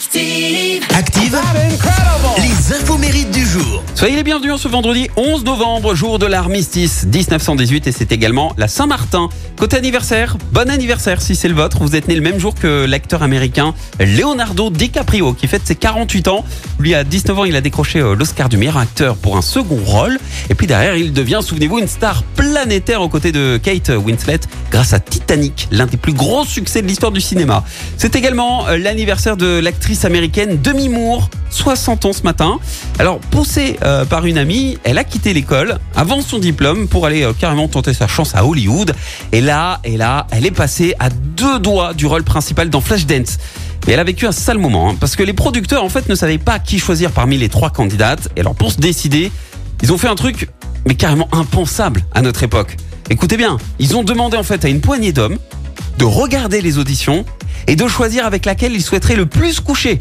Active. Active, les infos mérites du jour. Soyez les bienvenus en ce vendredi 11 novembre, jour de l'armistice 1918 et c'est également la Saint-Martin. Côté anniversaire, bon anniversaire si c'est le vôtre. Vous êtes né le même jour que l'acteur américain Leonardo DiCaprio qui fête ses 48 ans. Lui à 19 ans, il a décroché euh, l'Oscar du meilleur acteur pour un second rôle et puis derrière, il devient, souvenez-vous, une star planétaire aux côtés de Kate Winslet grâce à Titanic, l'un des plus gros succès de l'histoire du cinéma. C'est également euh, l'anniversaire de l'actrice américaine Demi Moore, 60 ans ce matin. Alors, poussée euh, par une amie, elle a quitté l'école avant son diplôme pour aller euh, carrément tenter sa chance à Hollywood. Et là, et là, elle est passée à deux doigts du rôle principal dans Flashdance. Mais elle a vécu un sale moment, hein, parce que les producteurs, en fait, ne savaient pas qui choisir parmi les trois candidates. Et alors, pour se décider, ils ont fait un truc, mais carrément impensable à notre époque. Écoutez bien, ils ont demandé en fait à une poignée d'hommes de regarder les auditions et de choisir avec laquelle ils souhaiteraient le plus coucher.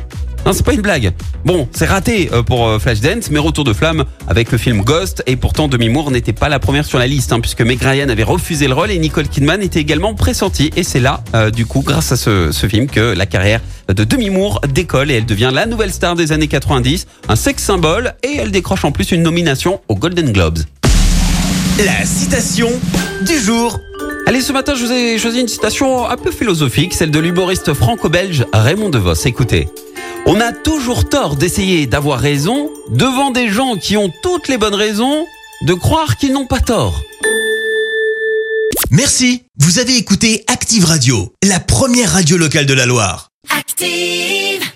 C'est pas une blague. Bon, c'est raté euh, pour euh, Flashdance, mais retour de flamme avec le film Ghost. Et pourtant, Demi Moore n'était pas la première sur la liste, hein, puisque Meg Ryan avait refusé le rôle et Nicole Kidman était également pressentie. Et c'est là, euh, du coup, grâce à ce, film, que la carrière de Demi Moore décolle et elle devient la nouvelle star des années 90, un sex symbole, et elle décroche en plus une nomination aux Golden Globes. La citation du jour. Allez, ce matin, je vous ai choisi une citation un peu philosophique, celle de l'humoriste franco-belge Raymond DeVos. Écoutez. On a toujours tort d'essayer d'avoir raison devant des gens qui ont toutes les bonnes raisons de croire qu'ils n'ont pas tort. Merci, vous avez écouté Active Radio, la première radio locale de la Loire. Active.